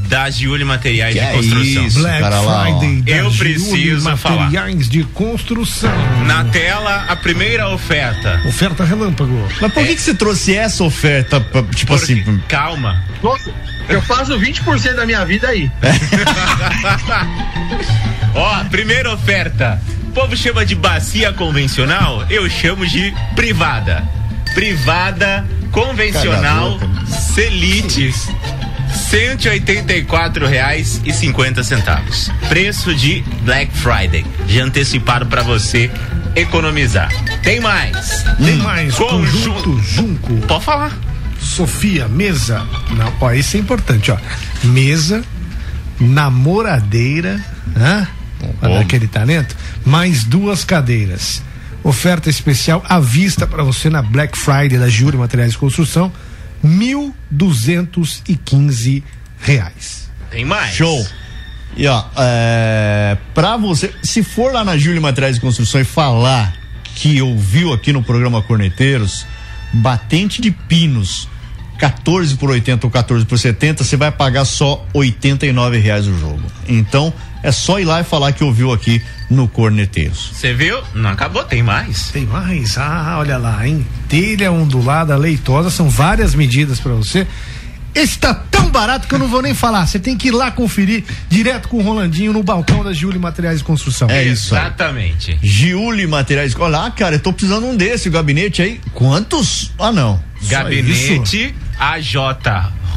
da Giuli Materiais Que de é Construção. isso? Black cara lá. Friday da Eu Giuli preciso falar. Materiais de construção. Na tela, a primeira oferta. Oferta relâmpago. Mas por que, que você trouxe essa oferta? pra- Tipo Porque- assim. Calma. Nossa, Eu faço 20% da minha vida aí. Ó, primeira oferta. O povo chama de bacia convencional, eu chamo de privada. Privada convencional Celite. R$ 184,50. Preço de Black Friday. De antecipado para você economizar. Tem mais. Tem mais. Conjunto. Conjunto Junco. Pode falar. Sofia, mesa. Não, ó, isso é importante, ó. Mesa, namoradeira, né? Olha aquele talento. Mais duas cadeiras. Oferta especial à vista para você na Black Friday da Júri Materiais de Construção. 1.215 reais. Tem mais. Show. E ó, é, pra você, se for lá na Júlia Materiais de Construção e falar que ouviu aqui no programa Corneteiros, batente de pinos, 14 por 80 ou 14 por 70, você vai pagar só 89 reais o jogo. Então, é só ir lá e falar que ouviu aqui no Corneteiros. Você viu? Não acabou, tem mais. Tem mais? Ah, olha lá, hein? Telha ondulada, leitosa, são várias medidas para você. Esse tá tão barato que eu não vou nem falar. Você tem que ir lá conferir direto com o Rolandinho no balcão da Júlia Materiais de Construção. É isso aí. Exatamente. Giuli Materiais. Olha lá, cara, eu tô precisando um desse, o gabinete aí. Quantos? Ah, não. Gabinete AJ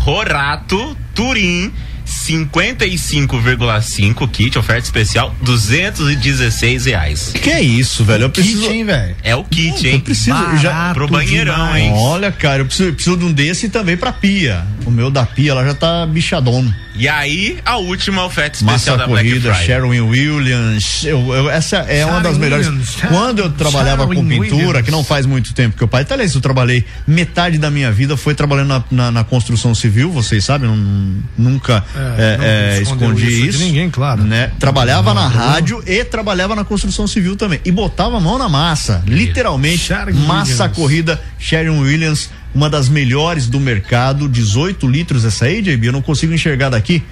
Rorato Turim 55,5 kit, oferta especial, 216 reais. Que é isso, velho? Eu preciso. Kit, hein, velho? É o kit, Eu hein? preciso já Pro banheirão, demais. hein? Olha, cara, eu preciso, eu preciso de um desse também pra pia. O meu da pia, ela já tá bichadono. E aí, a última oferta especial Massa da Black corrida, Friday. Sharon Williams. Eu- eu- essa é uma Sharon das melhores. Williams, Quando eu trabalhava Sharon com pintura, Williams. que não faz muito tempo que o pai, aliás, eu trabalhei metade da minha vida foi trabalhando na, na- na construção civil, vocês sabem, não- nunca É, é, não é, escondi isso de isso. ninguém, claro. Né? Trabalhava na Não, rádio e trabalhava na construção civil também. E botava a mão na massa, literalmente. Sharon massa Williams. corrida, Sharon Williams, uma das melhores do mercado, 18 litros essa aí, JB, eu não consigo enxergar daqui.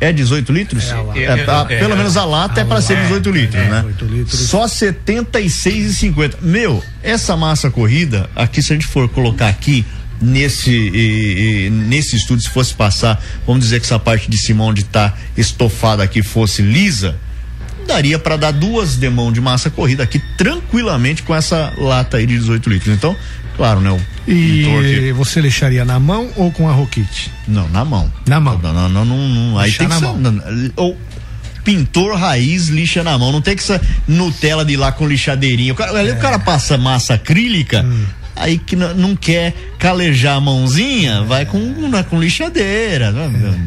É 18 litros? É, a lata. É, a- É, pelo é, menos a lata é, para ser 18 litros, né? 18 litros. Só 76,50. Meu, essa massa corrida, aqui se a gente for colocar aqui nesse e- e- nesse estúdio se fosse passar, vamos dizer que essa parte de cima onde tá estofada aqui fosse lisa, daria para dar duas demão de massa corrida aqui tranquilamente com essa lata aí de 18 litros. Então, claro, né? O E você lixaria na mão ou com a roquite? não, na mão. Na mão. Não, não, não, não, não. aí tem que na ser. mão. não, ou pintor raiz lixa na mão. Não tem que ser Nutella de lá com lixadeirinha. O cara, ali o cara passa massa acrílica. Hum. Aí que n- não quer calejar a mãozinha, vai com, na- com lixadeira. né?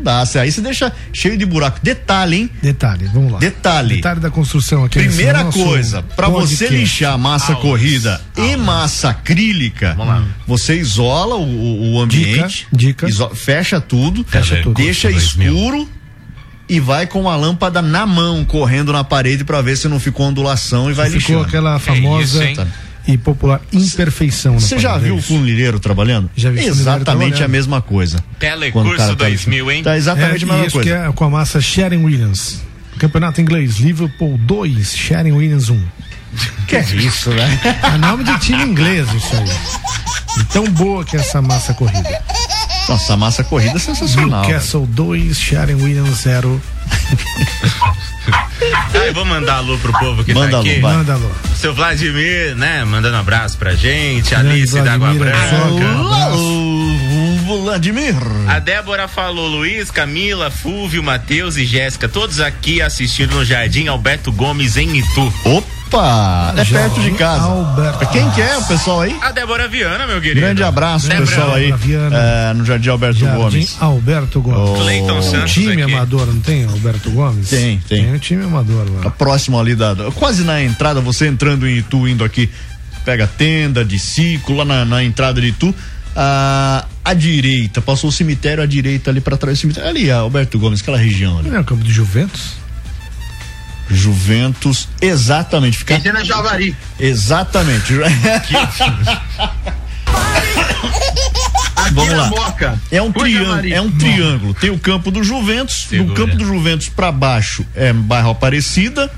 Dá, aí você deixa cheio de buraco. Detalhe, hein? Detalhe, vamos lá. Detalhe. Detalhe da construção aqui. Primeira nosso coisa, pra você lixar massa Aulas. corrida e massa acrílica, você isola o- o, ambiente, iso- fecha tudo, Fecha tudo. deixa escuro e vai com a lâmpada na mão correndo na parede pra ver se não ficou ondulação e vai Ficou lixando. aquela famosa e popular imperfeição. Você já parede, viu é o isso? funileiro trabalhando? Já vi Exatamente a mesma coisa. Telecurso Quando o cara tá- 2000, hein? Tá exatamente É, a mesma isso coisa. que é com a massa Sharon Williams. Campeonato inglês, Liverpool 2, Sharon Williams 1. Que é isso, né? É nome de time inglês isso aí. De tão boa que é essa massa corrida. Nossa, a massa corrida é sensacional. Newcastle 2, Sharon Williams 0. Ah, eu vou mandar alô pro povo que Manda tá alô, aqui. vai. Manda alô. Seu Vladimir, né? Mandando um abraço pra gente. Grande Alice da Água Vladimir, Branca. Alô, Vladimir. A Débora falou, Luiz, Camila, Fúvio, Matheus e Jéssica, todos aqui assistindo no Jardim Alberto Gomes em Itu. Opa! É perto de casa. Quem que é o pessoal aí? A Débora Viana, meu querido. Grande abraço, Débora. pessoal aí é, no Jardim Alberto Jardim Gomes. Alberto Gomes. O- Cleiton Tem um Santos time aqui. amador, não tem, Alberto Gomes? Tem, tem. Tem um time amador lá. Tá próximo ali da. Quase na entrada, você entrando em Itu, indo aqui, pega a tenda de ciclo, lá na, na entrada de Itu. À, à direita, passou o cemitério à direita ali pra trás do cemitério. Ali, a Alberto Gomes, aquela região ali. Não é o campo do Juventus? Juventus, exatamente. Fica... Esse é na Javari. Exatamente. Vamos lá. É um, triângulo, é um triângulo. Tem o campo do Juventus, Segura. do campo do Juventus pra baixo é bairro Aparecida.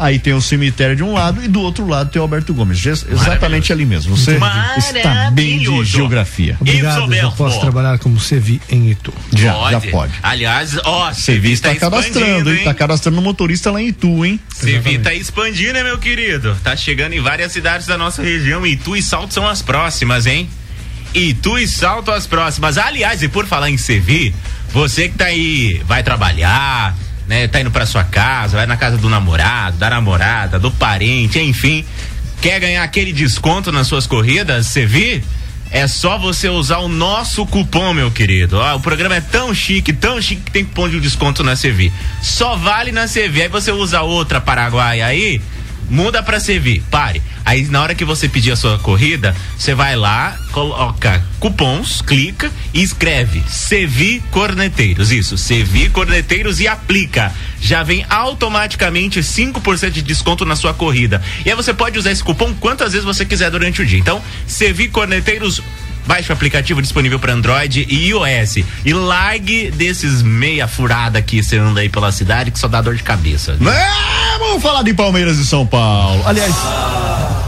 Aí tem o cemitério de um lado e do outro lado tem o Alberto Gomes. Ex- Exatamente ali mesmo. Você está bem de geografia. Obrigado, já posso trabalhar como CV em Itu. Já, já pode. Aliás, ó, viu, está cadastrando, hein? Tá cadastrando motorista lá em Itu, hein? CV tá expandindo, né, meu querido? Tá chegando em várias cidades da nossa região. Itu e Salto são as próximas, hein? Itu e Salto as próximas. Aliás, e por falar em CV, você que tá aí, vai trabalhar, né? Tá indo pra sua casa, vai na casa do namorado, da namorada, do parente, enfim. Quer ganhar aquele desconto nas suas corridas, CV? É só você usar o nosso cupom, meu querido. Ó, o programa é tão chique, tão chique que tem cupom de desconto na CV. Só vale na CV. Aí você usa outra Paraguai aí, muda pra CV. Pare. Aí na hora que você pedir a sua corrida, você vai lá, coloca cupons, clica e escreve CV Corneteiros. Isso, CV Corneteiros e aplica. Já vem automaticamente 5% de desconto na sua corrida. E aí você pode usar esse cupom quantas vezes você quiser durante o dia. Então, CV Corneteiros Baixe o aplicativo disponível para Android e iOS. E largue desses meia furada que você anda aí pela cidade que só dá dor de cabeça. viu? É, vamos falar de Palmeiras e São Paulo. Aliás.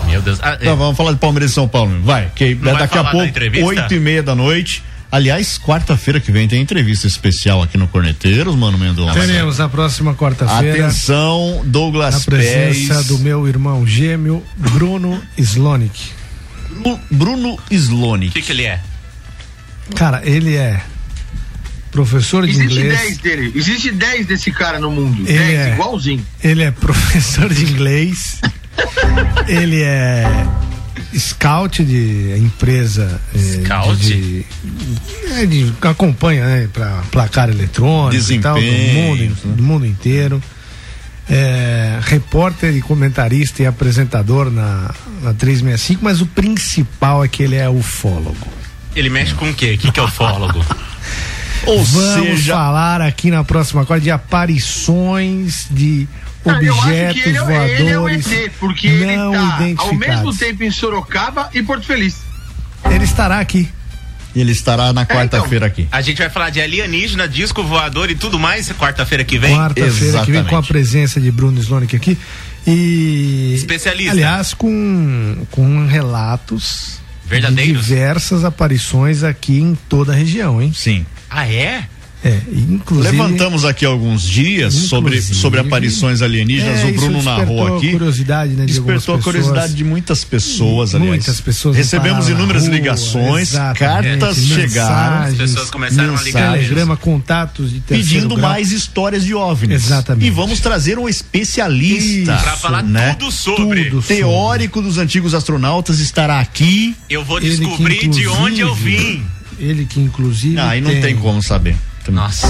Meu Deus. Ah, Tá, vamos falar de Palmeiras e São Paulo. Vai, que Não vai daqui a falar da pouco, oito e meia da noite. Aliás, quarta-feira que vem tem entrevista especial aqui no Corneteiros, mano Mendonça. Teremos na próxima quarta-feira Atenção, Douglas a presença Pérez. do meu irmão gêmeo, Bruno Slonic. Bru- Bruno Slonic. O que, que ele é? Cara, ele é professor de Existe inglês. 10 dele. Existe 10 desse cara no mundo. Ele 10, é. igualzinho. Ele é professor de inglês. ele é scout de empresa. eh, Scout? De, de, é, de- acompanha, né? Pra placar eletrônico e tal, do mundo, Desempenho, do mundo inteiro. É, repórter e comentarista e apresentador na, na 365, mas o principal é que ele é ufólogo. Ele mexe com o quê? O que, que é o fólogo? Ou Vamos seja, falar aqui na próxima quarta de aparições de Cara, eu acho objetos que ele, é- ele é o voadores ET, porque ele não tá ao mesmo tempo em Sorocaba e Porto Feliz. Ele estará aqui. Ele estará na quarta-feira aqui. A gente vai falar de alienígena, disco voador e tudo mais quarta-feira que vem. Quarta-feira que vem com a presença de Bruno Slonic aqui. E. Especialista. Aliás, com, com relatos Verdadeiros? de diversas aparições aqui em toda a região, hein? Sim. Ah, é? É, inclusive. Levantamos aqui alguns dias sobre, sobre aparições alienígenas. É, o Bruno narrou despertou aqui. curiosidade, né, de Despertou a curiosidade pessoas. de muitas pessoas, aliás. Muitas pessoas Recebemos inúmeras rua, ligações, cartas chegaram. mensagens, pessoas começaram a ligar Telegrama, contatos de Pedindo grau. mais histórias de OVNIs. Exatamente. E vamos trazer um especialista. Pra falar né? tudo sobre. Tudo sobre. Teórico dos antigos astronautas estará aqui. Eu vou Ele descobrir de onde eu vim. Ele que inclusive. Ah, aí não tem como saber. Nossa,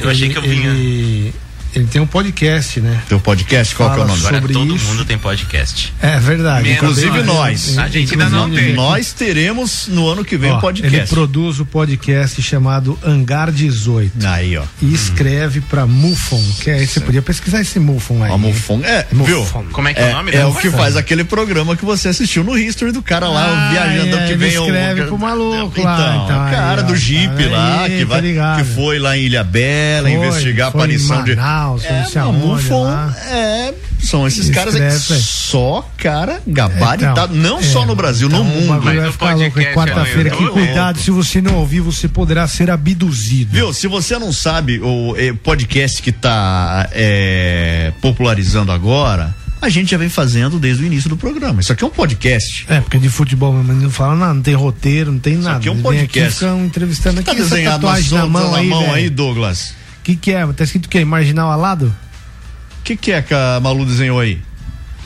eu achei que eu vinha. Ele, ele tem um podcast, né? Teu podcast, qual que é o nome? Agora sobre todo isso. mundo tem podcast. É verdade. Menos Inclusive nós. A gente ainda não tem. Nós teremos no ano que vem ó, um podcast. Ele produz o podcast chamado Hangar 18 Aí, ó. e escreve pra Mufon, que é, você podia pesquisar esse Mufon aí. Ó, Mufon. É, Mufon. viu? Como é que é, o nome? É né? o que faz aquele programa que você assistiu no History do cara lá, Ah, viajando, é, que ele vem o. escreve pro maluco então, lá, então, o aí, cara ó, do Jeep tá lá, aí, que, tá vai, que foi lá em Ilha Bela Foi, investigar a aparição de. Manaus, não É, sei aonde lá. é, são esses caras aí que escreve. só cara gabaritado, Então, não é, só no Brasil, então no mundo. Mas vai ficar louco. É quarta-feira aqui. tô Cuidado, se você não ouvir, você poderá ser abduzido. Viu? Se você não sabe, o eh, podcast que tá eh, popularizando agora, a gente já vem fazendo desde o início do programa. Isso aqui é um podcast. É, porque de futebol mas não fala nada, não tem roteiro, não tem nada. aqui é um podcast. Aqui, ficam entrevistando aqui Tá desenhado tatuagem na, mão na aí, mão aí, Douglas. O que que é? Tá escrito o quê? Marginal alado? O que, que é que a Malu desenhou aí?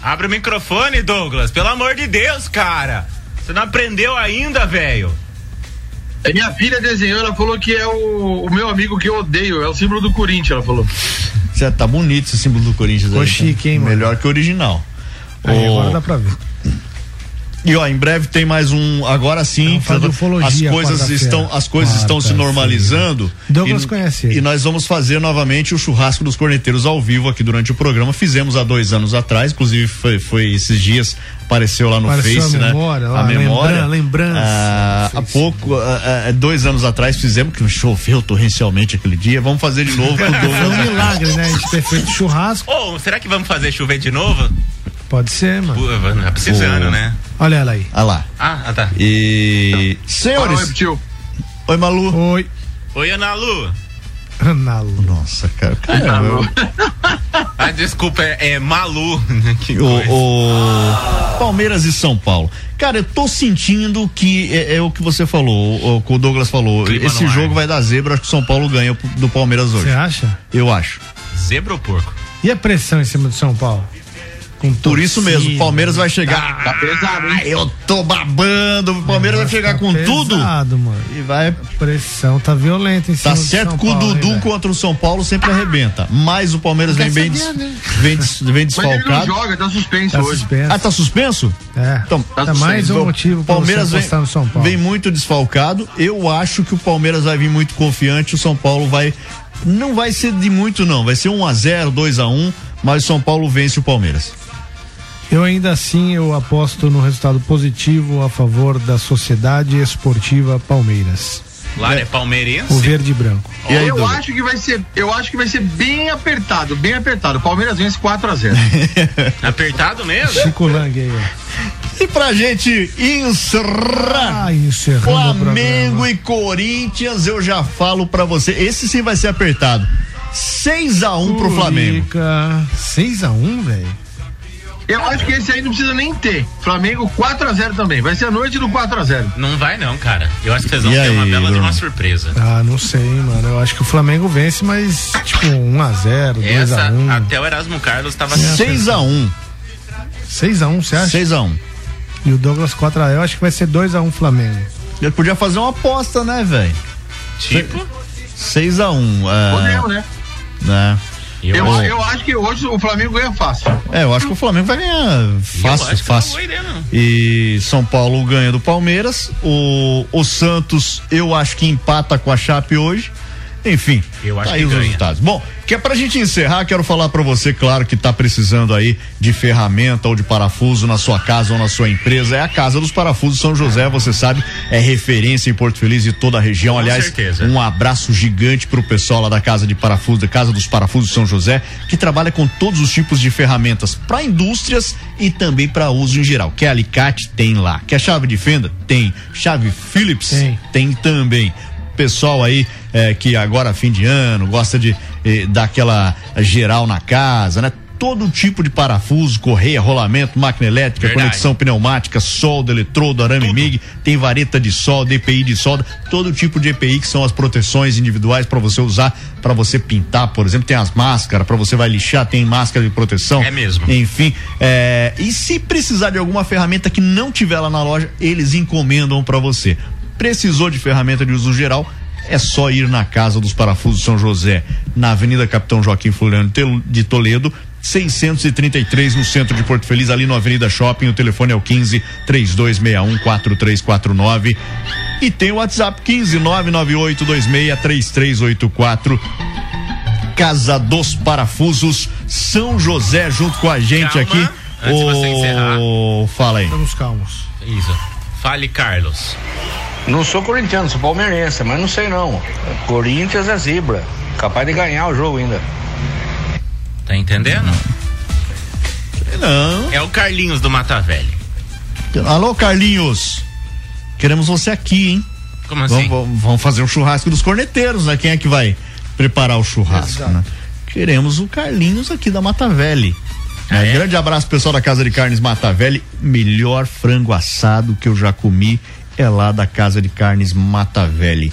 Abre o microfone, Douglas. Pelo amor de Deus, cara. Você não aprendeu ainda, velho? A minha filha desenhou, ela falou que é o, o meu amigo que eu odeio, é o símbolo do Corinthians, ela falou. Cê, tá bonito esse símbolo do Corinthians Ficou aí. chique, hein, mano? Melhor que o original. Aí Ô, agora dá pra ver. E ó, em breve tem mais um. Agora sim, as coisas estão, as coisas estão se Quarta-feira. normalizando. Douglas e, conhece ele. E nós vamos fazer novamente o churrasco dos corneteiros ao vivo aqui durante o programa. Fizemos há dois anos atrás, inclusive foi, foi esses dias apareceu lá no Apareceu Face, a né? memória lá, a memória. lembran- lembrança. Ah, há pouco, ah, ah, dois anos atrás fizemos que choveu torrencialmente aquele dia. Vamos fazer de novo com o Foi um milagre, né? A gente ter feito churrasco. Ô, será que vamos fazer chover de novo? Pode ser, mano. Pô, Tá precisando, Pô. né? Olha ela aí. Olha lá. Ah, ah, tá. E. Senhores. Oi, Malu. Oi. Oi, Ana Lu. Nalu. Nossa, cara. cara eu- Ah, desculpa, é, é Malu. Que o, o Palmeiras e São Paulo. Cara, eu tô sentindo que é, é o que você falou, o, que o Douglas falou. Clima Esse ar. jogo vai dar zebra, acho que o São Paulo ganha do Palmeiras hoje. Você acha? Eu acho. Zebra ou porco? E a pressão em cima do São Paulo? Com Por isso mesmo, o Palmeiras vai chegar. Tá pesado, hein? Eu tô babando, o Palmeiras vai chegar Tá com tudo pesado, mano. e vai. A pressão tá violenta em cima Tá certo que o Dudu velho? contra o São Paulo sempre arrebenta. Mas o Palmeiras vem bem, des- né? vem, des- vem Mas ele não desfalcado. joga, tá suspenso Tá hoje. suspenso. Ah, tá suspenso? É. Então, tá mais um O motivo pra Palmeiras você vem, no São Paulo. vem muito desfalcado. Eu acho que o Palmeiras vai vir muito confiante. O São Paulo vai. Não vai ser de muito, não. Vai ser 1x0, 2x1. Mas o São Paulo vence o Palmeiras. Eu ainda assim eu aposto no resultado positivo a favor da Sociedade Esportiva Palmeiras. Lá é palmeirense? O verde e branco. E aí, eu Douglas? acho que vai ser, eu acho que vai ser bem apertado, bem apertado. O Palmeiras vence 4 a 0. Apertado mesmo? Chico Lang aí, ó. E pra gente encerrar. Ah, Flamengo e Corinthians, eu já falo pra você. Esse sim vai ser apertado. 6x1 pro Flamengo. 6x1, velho. Eu acho que esse aí não precisa nem ter. Flamengo 4 a 0 também. Vai ser a noite do 4 a 0. Não vai não, cara. Eu acho que vocês vão E ter uma aí, bela de uma surpresa. Ah, não sei, mano. Eu acho que o Flamengo vence, mas tipo 1x0, Essa, 2x1. até o Erasmo Carlos tava... 6x1. 6x1, você acha? 6x1. E o Douglas 4x1. Eu acho que vai ser 2x1 Flamengo. Ele podia fazer uma aposta, né, velho? Tipo? 6x1. Podemos, né? né? Eu, Eu- eu acho que hoje o Flamengo ganha fácil. É, eu acho que o Flamengo vai ganhar fácil, acho que fácil. ideia. E São Paulo ganha do Palmeiras. O, o Santos, eu acho que empata com a Chape hoje. Enfim, Eu acho tá aí que os ganha. resultados. Bom, que é pra gente encerrar, quero falar pra você, claro, que tá precisando aí de ferramenta ou de parafuso na sua casa ou na sua empresa. É a Casa dos Parafusos São José, você sabe, é referência em Porto Feliz e toda a região. Com Aliás, certeza. um abraço gigante pro pessoal lá da Casa de Parafuso, da Casa dos Parafusos São José, que trabalha com todos os tipos de ferramentas para indústrias e também para uso em geral. Quer alicate? Tem lá. Quer chave de fenda? Tem. Chave Phillips? Tem. Tem também. pessoal aí é, que agora fim de ano gosta de eh, dar aquela geral na casa, né? Todo tipo de parafuso, correia, rolamento, máquina elétrica, Verdade. conexão pneumática, solda, eletrodo, arame MIG, tem vareta de solda, EPI de solda, todo tipo de EPI que são as proteções individuais para você usar, para você pintar, por exemplo, tem as máscaras, para você vai lixar, tem máscara de proteção. É mesmo. Enfim, é, e se precisar de alguma ferramenta que não tiver lá na loja, eles encomendam para você. Precisou de ferramenta de uso geral? É só ir na Casa dos Parafusos São José, na Avenida Capitão Joaquim Floriano de Toledo, 633 no centro de Porto Feliz, ali no Avenida Shopping. O telefone é o 15 3261 4349. E tem o WhatsApp 15 998 26 3384. Casa dos Parafusos São José junto com a gente Calma, aqui. antes de você encerrar. Fala aí. Estamos calmos. Isso. Fale, Carlos. Não sou corintiano, sou palmeirense, mas não sei não. Corinthians é zebra. Capaz de ganhar o jogo ainda. Tá entendendo? Não. É o Carlinhos do Mata Velho. Alô, Carlinhos. Queremos você aqui, hein? Como assim? Vamos, vamos- fazer o churrasco dos corneteiros, né? Quem é que vai preparar o churrasco, né? Queremos o Carlinhos aqui da Mata Velha. Ah, é? Grande abraço, pessoal da Casa de Carnes Mata Velha. Melhor frango assado que eu já comi é lá da Casa de Carnes Mata Velha.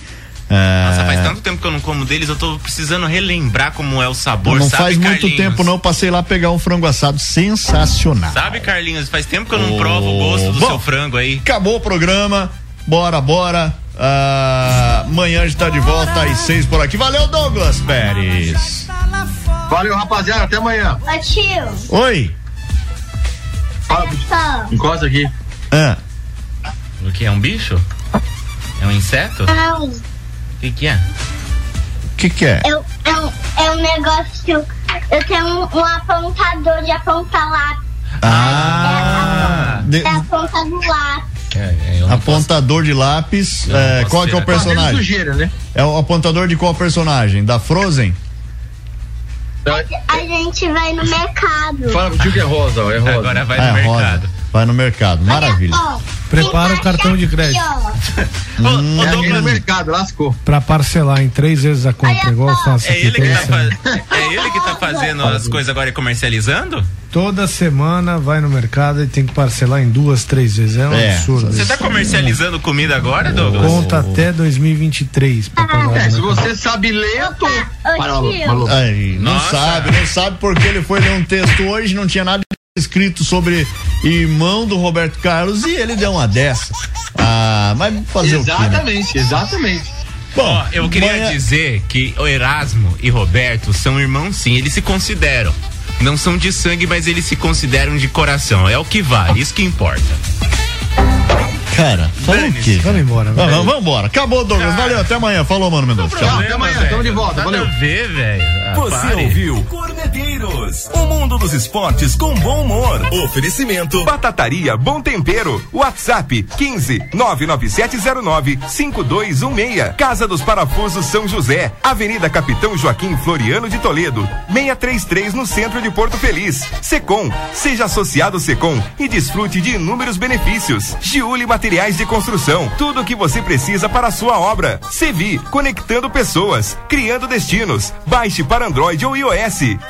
Ah, Nossa, faz tanto tempo que eu não como deles, eu tô precisando relembrar como é o sabor. não sabe, faz muito Carlinhos? tempo não, passei lá pegar um frango assado sensacional. Sabe, Carlinhos, faz tempo que eu não Ô, provo o gosto do bom, seu frango aí. Acabou o programa. Bora, bora. Ah, amanhã a gente tá de volta às seis por aqui. Valeu, Douglas Pérez. Valeu, rapaziada. Até amanhã. Ô tio, Oi. Fala, só. encosta aqui. Ah, O que? É um bicho? É um inseto? Não, O que, que é? o que que é? eu, é, um, é um negócio. Eu tenho um, um apontador de apontar lápis. Ah, de- É a ponta do lápis. É, não apontador de lápis. É, posso qual que é o personagem? sujeira, né? É o apontador de qual personagem? Da Frozen? A gente vai no mercado. Fala tio que é rosa, ó. É rosa. Agora vai Ah, no é mercado. rosa. Vai no mercado. Maravilha. Prepara o cartão de crédito. Hum. É aqui no mercado, lascou. Pra parcelar em três vezes a compra, Olha igual eu faço é aqui ele, que tá fa- é ele que tá fazendo as coisas agora e comercializando? Toda semana vai no mercado e tem que parcelar em duas, três vezes. É um É, absurdo. Você tá comercializando comida agora, Douglas? Conta até 2023 pra pagar. É, né? se você sabe ler, tô. Aí, não Nossa. sabe, não sabe porque ele foi ler um texto hoje, não tinha nada escrito sobre irmão do Roberto Carlos e ele deu uma dessa. Ah, mas fazer o quê? Né? Exatamente, exatamente. Bom, Ó, eu queria amanhã- dizer que o Erasmo e Roberto são irmãos sim, eles se consideram. Não são de sangue, mas eles se consideram de coração. É o que vale, isso que importa. Cara, falou o quê? Vamos embora. Vamos, vai. vamos embora. Acabou, Douglas. Valeu, até amanhã. Falou, mano Mendonça. Tchau. até amanhã, tamo de volta, Nada valeu. a ver, velho. Ah, Você pare. ouviu Corneteiros, o mundo dos esportes com bom humor. Oferecimento Batataria Bom Tempero. WhatsApp 15 99709 5216. Casa dos Parafusos São José. Avenida Capitão Joaquim Floriano de Toledo. 633 no centro de Porto Feliz. Secom. Seja associado Secom e desfrute de inúmeros benefícios. Giuli Materiais de Construção. Tudo o que você precisa para a sua obra. Sevi. Conectando pessoas. Criando destinos. Baixe para Android ou iOS.